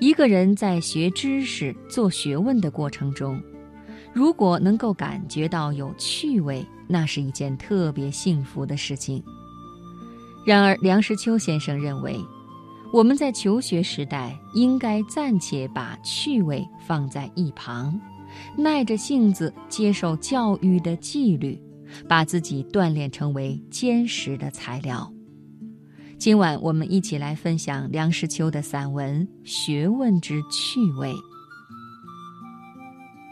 一个人在学知识、做学问的过程中，如果能够感觉到有趣味，那是一件特别幸福的事情。然而，梁实秋先生认为，我们在求学时代应该暂且把趣味放在一旁，耐着性子接受教育的纪律，把自己锻炼成为坚实的材料。今晚我们一起来分享梁实秋的散文《学问之趣味》。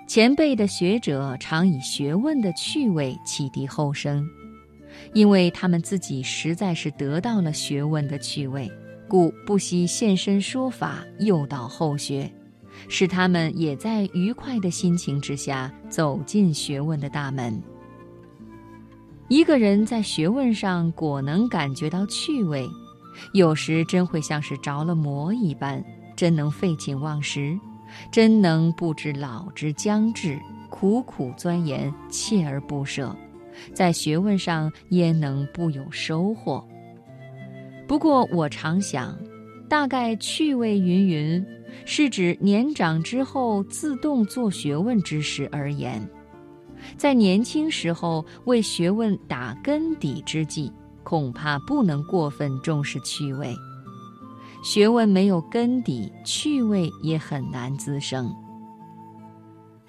前辈的学者常以学问的趣味启迪后生，因为他们自己实在是得到了学问的趣味，故不惜现身说法，诱导后学，使他们也在愉快的心情之下走进学问的大门。一个人在学问上果能感觉到趣味，有时真会像是着了魔一般，真能废寝忘食，真能不知老之将至，苦苦钻研，锲而不舍，在学问上焉能不有收获？不过我常想，大概趣味云云，是指年长之后自动做学问之时而言。在年轻时候为学问打根底之际，恐怕不能过分重视趣味。学问没有根底，趣味也很难滋生。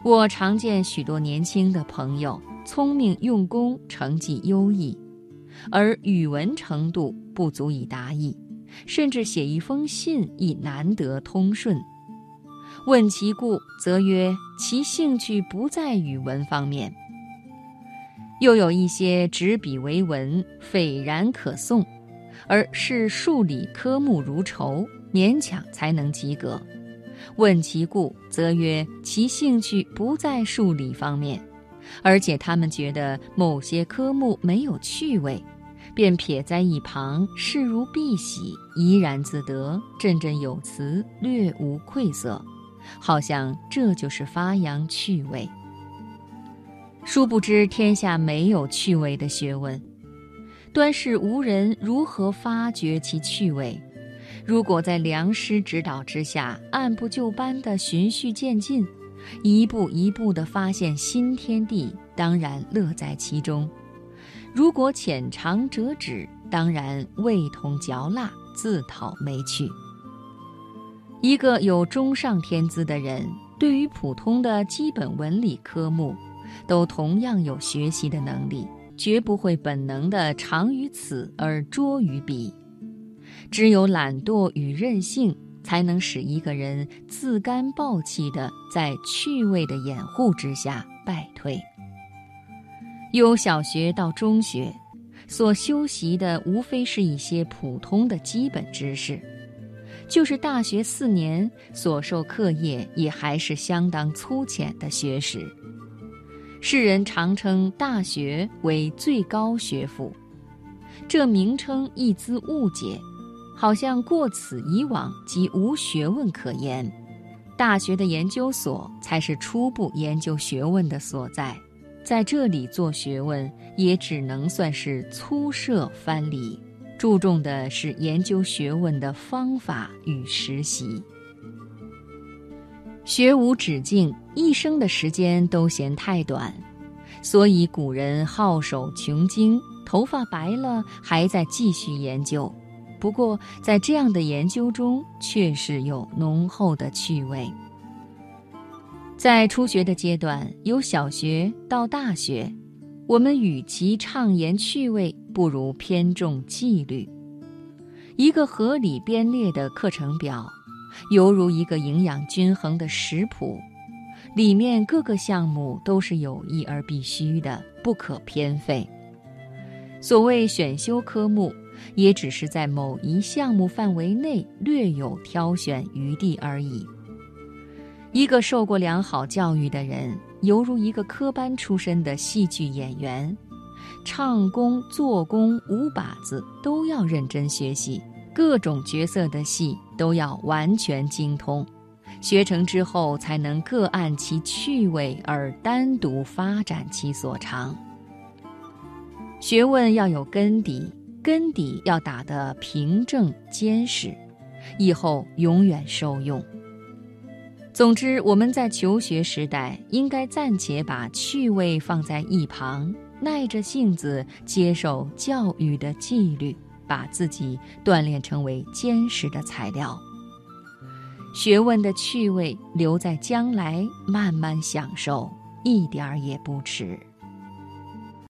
我常见许多年轻的朋友，聪明用功，成绩优异，而语文程度不足以达意，甚至写一封信亦难得通顺。问其故，则曰其兴趣不在语文方面。又有一些执笔为文，斐然可诵，而是数理科目如仇，勉强才能及格。问其故，则曰其兴趣不在数理方面，而且他们觉得某些科目没有趣味，便撇在一旁，视如敝屣，怡然自得，振振有词，略无愧色。好像这就是发扬趣味。殊不知天下没有趣味的学问，端是无人如何发掘其趣味。如果在良师指导之下，按部就班地循序渐进，一步一步地发现新天地，当然乐在其中；如果浅尝辄止，当然味同嚼蜡，自讨没趣。一个有中上天资的人，对于普通的基本文理科目，都同样有学习的能力，绝不会本能的长于此而拙于彼。只有懒惰与任性，才能使一个人自甘暴气的在趣味的掩护之下败退。由小学到中学，所修习的无非是一些普通的基本知识。就是大学四年所受课业，也还是相当粗浅的学识。世人常称大学为最高学府，这名称一资误解，好像过此以往即无学问可言。大学的研究所才是初步研究学问的所在，在这里做学问，也只能算是粗涉藩篱。注重的是研究学问的方法与实习。学无止境，一生的时间都嫌太短，所以古人好手穷经，头发白了还在继续研究。不过，在这样的研究中，确实有浓厚的趣味。在初学的阶段，由小学到大学。我们与其畅言趣味，不如偏重纪律。一个合理编列的课程表，犹如一个营养均衡的食谱，里面各个项目都是有益而必须的，不可偏废。所谓选修科目，也只是在某一项目范围内略有挑选余地而已。一个受过良好教育的人。犹如一个科班出身的戏剧演员，唱功、做工、舞把子都要认真学习，各种角色的戏都要完全精通。学成之后，才能各按其趣味而单独发展其所长。学问要有根底，根底要打得平正坚实，以后永远受用。总之，我们在求学时代，应该暂且把趣味放在一旁，耐着性子接受教育的纪律，把自己锻炼成为坚实的材料。学问的趣味留在将来慢慢享受，一点儿也不迟。